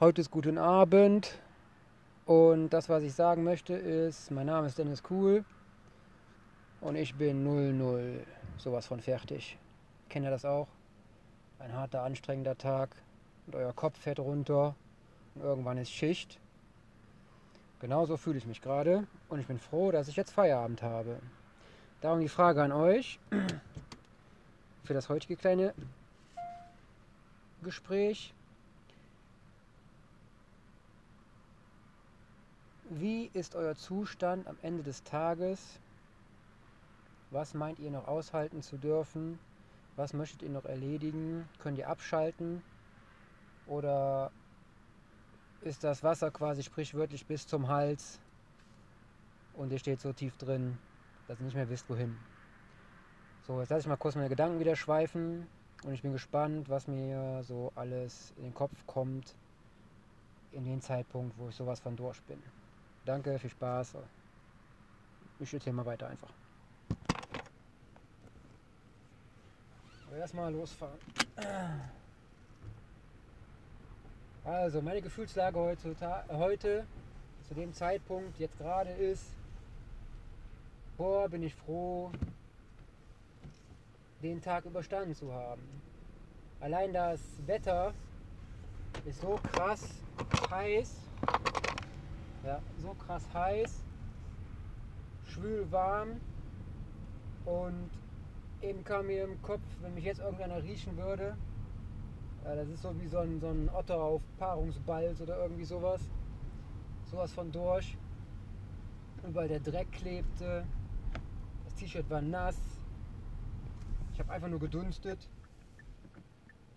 Heute ist guten Abend und das, was ich sagen möchte, ist, mein Name ist Dennis Kuhl und ich bin 00 sowas von fertig. Kennt ihr das auch? Ein harter, anstrengender Tag und euer Kopf fährt runter und irgendwann ist Schicht. Genauso fühle ich mich gerade und ich bin froh, dass ich jetzt Feierabend habe. Darum die Frage an euch für das heutige kleine Gespräch. Wie ist euer Zustand am Ende des Tages? Was meint ihr noch aushalten zu dürfen? Was möchtet ihr noch erledigen? Könnt ihr abschalten? Oder ist das Wasser quasi sprichwörtlich bis zum Hals und ihr steht so tief drin, dass ihr nicht mehr wisst, wohin? So, jetzt lasse ich mal kurz meine Gedanken wieder schweifen und ich bin gespannt, was mir so alles in den Kopf kommt in den Zeitpunkt, wo ich sowas von durch bin. Danke, viel Spaß. Ich erzähle mal weiter einfach. Erstmal losfahren. Also, meine Gefühlslage heute, heute, zu dem Zeitpunkt, jetzt gerade ist, boah, bin ich froh, den Tag überstanden zu haben. Allein das Wetter ist so krass heiß, ja, so krass heiß, schwül warm und eben kam mir im Kopf, wenn mich jetzt irgendeiner riechen würde, ja, das ist so wie so ein, so ein Otter auf Paarungsbalz oder irgendwie sowas. Sowas von durch. Überall der Dreck klebte. Das T-Shirt war nass. Ich habe einfach nur gedunstet.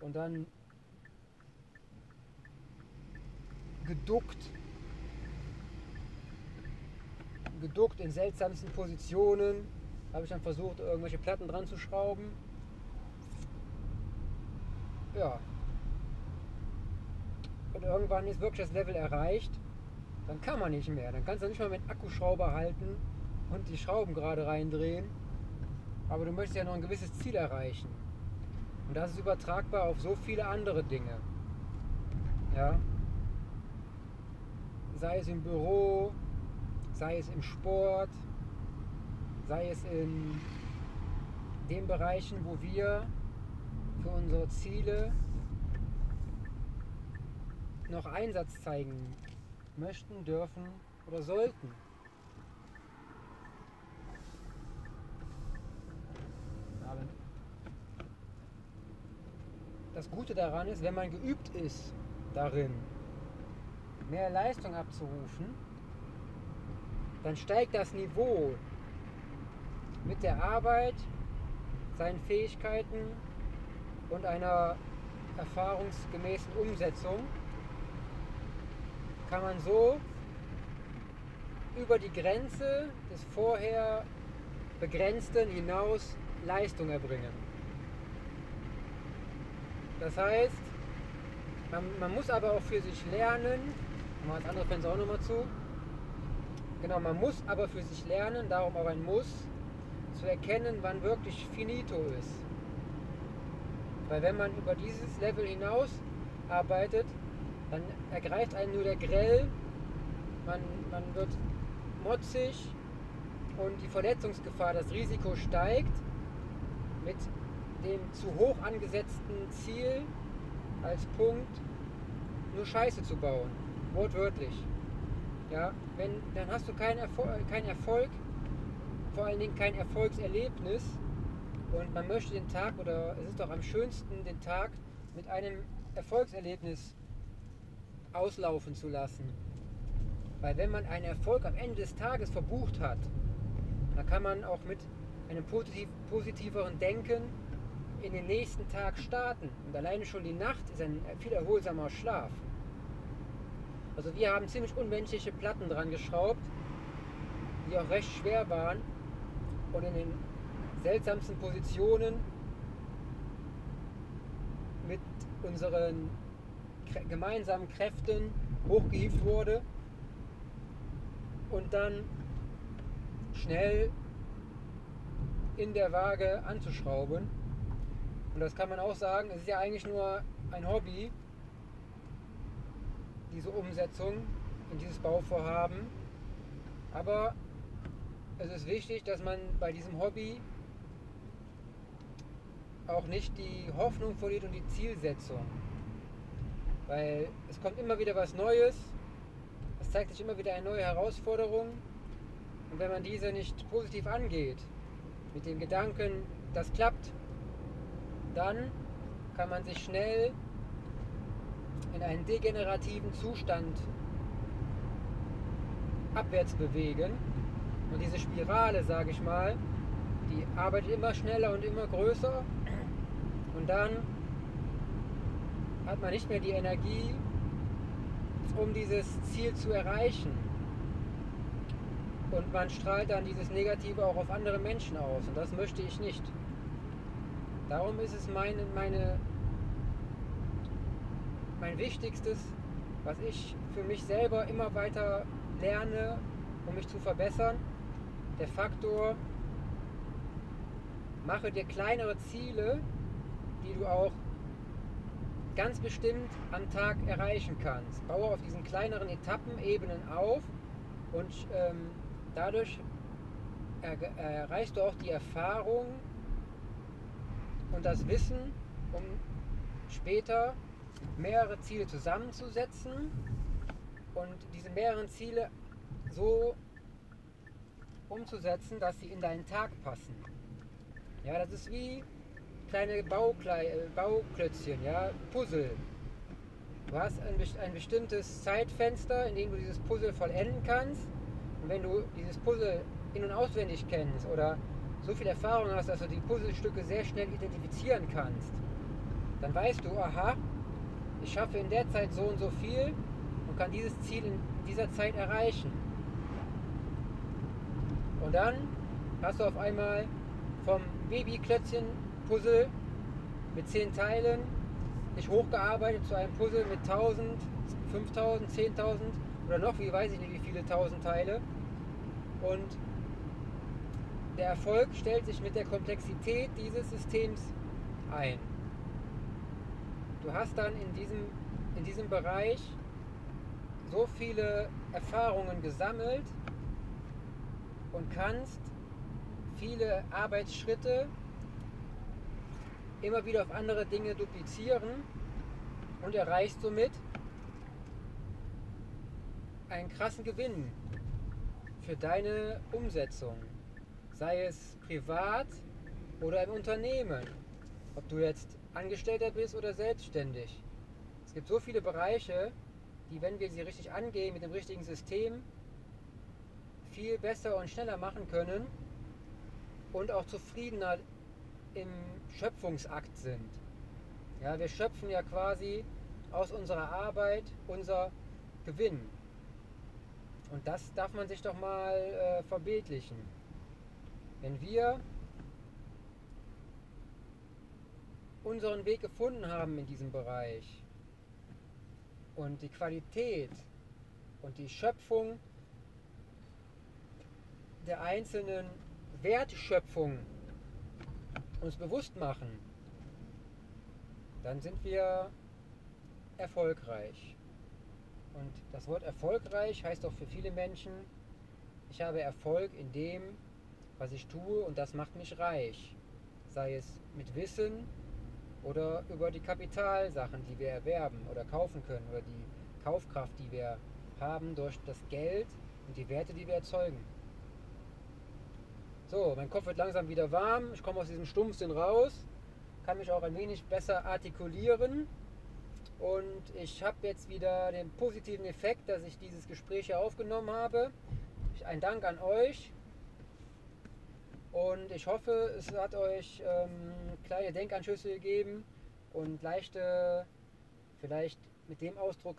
Und dann geduckt geduckt in seltsamsten Positionen. Habe ich dann versucht, irgendwelche Platten dran zu schrauben. Ja. Und irgendwann ist wirklich das Level erreicht. Dann kann man nicht mehr. Dann kannst du nicht mal mit Akkuschrauber halten und die Schrauben gerade reindrehen. Aber du möchtest ja noch ein gewisses Ziel erreichen. Und das ist übertragbar auf so viele andere Dinge. Ja. Sei es im Büro, sei es im Sport, sei es in den Bereichen, wo wir für unsere Ziele noch Einsatz zeigen möchten, dürfen oder sollten. Das Gute daran ist, wenn man geübt ist darin, mehr Leistung abzurufen, dann steigt das Niveau mit der Arbeit, seinen Fähigkeiten und einer erfahrungsgemäßen Umsetzung kann man so über die Grenze des vorher begrenzten hinaus Leistung erbringen. Das heißt, man, man muss aber auch für sich lernen, machen wir das andere Fenster auch nochmal zu, Genau, man muss aber für sich lernen, darum aber ein Muss, zu erkennen, wann wirklich finito ist. Weil wenn man über dieses Level hinaus arbeitet, dann ergreift einen nur der Grell, man, man wird motzig und die Verletzungsgefahr, das Risiko steigt mit dem zu hoch angesetzten Ziel als Punkt, nur Scheiße zu bauen. Wortwörtlich. Ja, wenn, dann hast du keinen Erfolg, kein Erfolg, vor allen Dingen kein Erfolgserlebnis. Und man möchte den Tag, oder es ist doch am schönsten, den Tag mit einem Erfolgserlebnis auslaufen zu lassen. Weil wenn man einen Erfolg am Ende des Tages verbucht hat, dann kann man auch mit einem positiv, positiveren Denken in den nächsten Tag starten. Und alleine schon die Nacht ist ein viel erholsamer Schlaf. Also wir haben ziemlich unmenschliche Platten dran geschraubt, die auch recht schwer waren und in den seltsamsten Positionen mit unseren gemeinsamen Kräften hochgehievt wurde und dann schnell in der Waage anzuschrauben. Und das kann man auch sagen, es ist ja eigentlich nur ein Hobby, diese Umsetzung in dieses Bauvorhaben. Aber es ist wichtig, dass man bei diesem Hobby auch nicht die Hoffnung verliert und die Zielsetzung. Weil es kommt immer wieder was Neues, es zeigt sich immer wieder eine neue Herausforderung. Und wenn man diese nicht positiv angeht, mit dem Gedanken, das klappt, dann kann man sich schnell einen degenerativen Zustand abwärts bewegen. Und diese Spirale, sage ich mal, die arbeitet immer schneller und immer größer. Und dann hat man nicht mehr die Energie, um dieses Ziel zu erreichen. Und man strahlt dann dieses Negative auch auf andere Menschen aus. Und das möchte ich nicht. Darum ist es meine, meine, mein Wichtigstes, was ich für mich selber immer weiter lerne, um mich zu verbessern, der Faktor, mache dir kleinere Ziele, die du auch ganz bestimmt am Tag erreichen kannst. Baue auf diesen kleineren Etappenebenen auf und ähm, dadurch erreichst du auch die Erfahrung und das Wissen, um später mehrere Ziele zusammenzusetzen und diese mehreren Ziele so umzusetzen, dass sie in deinen Tag passen. Ja, das ist wie kleine Bauklei äh, Bauklötzchen, ja, Puzzle. Du hast ein, ein bestimmtes Zeitfenster, in dem du dieses Puzzle vollenden kannst. Und wenn du dieses Puzzle in- und auswendig kennst oder so viel Erfahrung hast, dass du die Puzzlestücke sehr schnell identifizieren kannst, dann weißt du, aha, ich schaffe in der Zeit so und so viel und kann dieses Ziel in dieser Zeit erreichen. Und dann hast du auf einmal vom Babyklötzchen-Puzzle mit 10 Teilen dich hochgearbeitet zu einem Puzzle mit 1000, 5000, 10.000 oder noch, wie weiß ich nicht, wie viele 1000 Teile. Und der Erfolg stellt sich mit der Komplexität dieses Systems ein. Du hast dann in diesem, in diesem Bereich so viele Erfahrungen gesammelt und kannst viele Arbeitsschritte immer wieder auf andere Dinge duplizieren und erreichst somit einen krassen Gewinn für deine Umsetzung, sei es privat oder im Unternehmen, ob du jetzt Angestellter bist oder selbstständig. Es gibt so viele Bereiche, die, wenn wir sie richtig angehen mit dem richtigen System, viel besser und schneller machen können und auch zufriedener im Schöpfungsakt sind. Ja, wir schöpfen ja quasi aus unserer Arbeit unser Gewinn. Und das darf man sich doch mal äh, verbildlichen. Wenn wir unseren Weg gefunden haben in diesem Bereich und die Qualität und die Schöpfung der einzelnen Wertschöpfung uns bewusst machen, dann sind wir erfolgreich. Und das Wort erfolgreich heißt auch für viele Menschen, ich habe Erfolg in dem, was ich tue und das macht mich reich. Sei es mit Wissen oder über die Kapitalsachen, die wir erwerben oder kaufen können oder die Kaufkraft, die wir haben durch das Geld und die Werte, die wir erzeugen. So, mein Kopf wird langsam wieder warm. Ich komme aus diesem Stumpfsinn raus, kann mich auch ein wenig besser artikulieren. Und ich habe jetzt wieder den positiven Effekt, dass ich dieses Gespräch hier aufgenommen habe. Ein Dank an euch. Und ich hoffe, es hat euch ähm, kleine Denkanschlüsse gegeben und leichte, vielleicht mit dem Ausdruck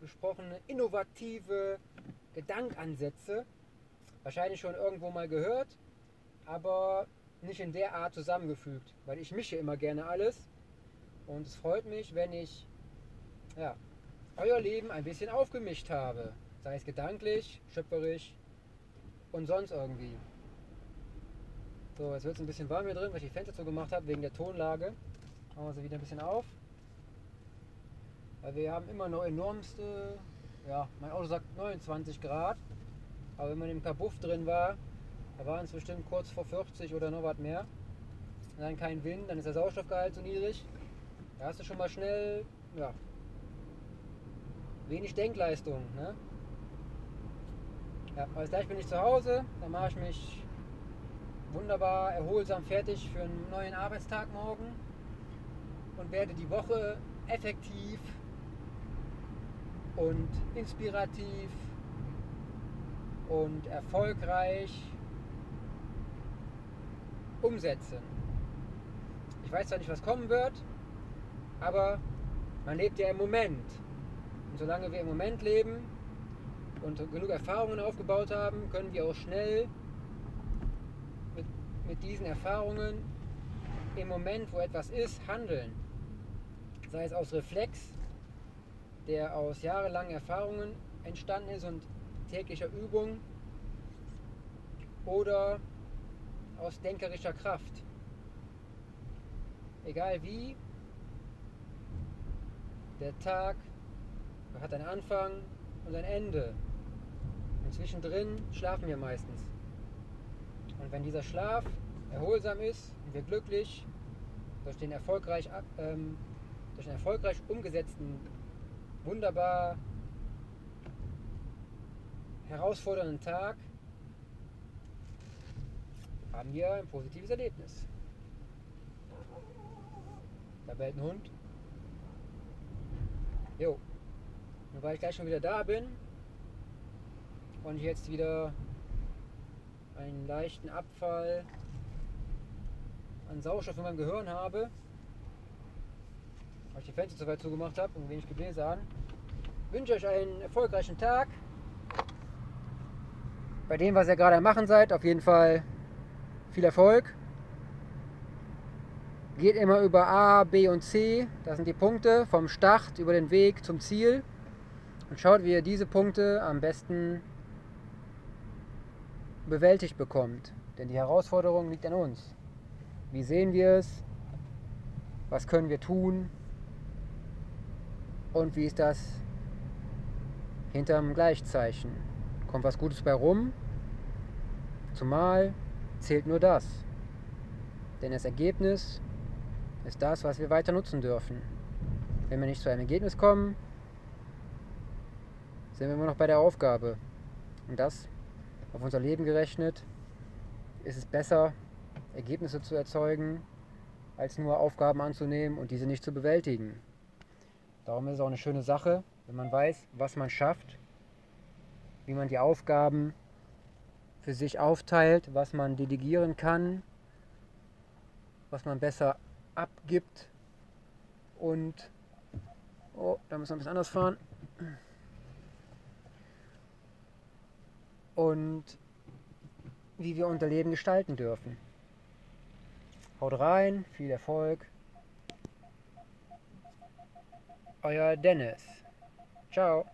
gesprochene, innovative Gedankansätze. Wahrscheinlich schon irgendwo mal gehört, aber nicht in der Art zusammengefügt, weil ich mische immer gerne alles. Und es freut mich, wenn ich ja, euer Leben ein bisschen aufgemischt habe. Sei es gedanklich, schöpferisch und sonst irgendwie. So, jetzt wird es ein bisschen warm hier drin, weil ich die Fenster zugemacht habe wegen der Tonlage. Machen wir sie wieder ein bisschen auf. Weil wir haben immer noch enormste, ja, mein Auto sagt 29 Grad. Aber wenn man im Kabuff drin war, da waren es bestimmt kurz vor 40 oder noch was mehr. Und dann kein Wind, dann ist der Sauerstoffgehalt so niedrig. Da hast du schon mal schnell, ja, wenig Denkleistung. Ne? Ja, aber gleich bin ich zu Hause, dann mache ich mich wunderbar erholsam fertig für einen neuen Arbeitstag morgen und werde die Woche effektiv und inspirativ und erfolgreich umsetzen. Ich weiß zwar nicht, was kommen wird, aber man lebt ja im Moment. Und solange wir im Moment leben und genug Erfahrungen aufgebaut haben, können wir auch schnell mit, diesen Erfahrungen im Moment, wo etwas ist, handeln. Sei es aus Reflex, der aus jahrelangen Erfahrungen entstanden ist und täglicher Übung, oder aus denkerischer Kraft. Egal wie, der Tag hat einen Anfang und ein Ende. Und zwischendrin schlafen wir meistens. Und wenn dieser Schlaf erholsam ist und wir glücklich durch den erfolgreich, ähm, durch den erfolgreich umgesetzten, wunderbar herausfordernden Tag, haben wir ein positives Erlebnis. Da bellt ein Hund. Jo. Und weil ich gleich schon wieder da bin und ich jetzt wieder einen leichten Abfall an Sauerstoff in meinem Gehirn habe, weil ich die Fenster zu weit zugemacht habe und wenig Gebläse wünsche euch einen erfolgreichen Tag. Bei dem, was ihr gerade machen seid, auf jeden Fall viel Erfolg. Geht immer über A, B und C. Das sind die Punkte vom Start über den Weg zum Ziel. Und schaut, wie ihr diese Punkte am besten bewältigt bekommt. Denn die Herausforderung liegt an uns. Wie sehen wir es? Was können wir tun? Und wie ist das hinterm Gleichzeichen? Kommt was Gutes bei rum? Zumal zählt nur das. Denn das Ergebnis ist das, was wir weiter nutzen dürfen. Wenn wir nicht zu einem Ergebnis kommen, sind wir immer noch bei der Aufgabe. Und das, auf unser Leben gerechnet, ist es besser, Ergebnisse zu erzeugen, als nur Aufgaben anzunehmen und diese nicht zu bewältigen. Darum ist es auch eine schöne Sache, wenn man weiß, was man schafft, wie man die Aufgaben für sich aufteilt, was man delegieren kann, was man besser abgibt und oh, da müssen wir ein bisschen anders fahren. Und wie wir unser Leben gestalten dürfen. Haut rein, viel Erfolg. Euer Dennis. Ciao.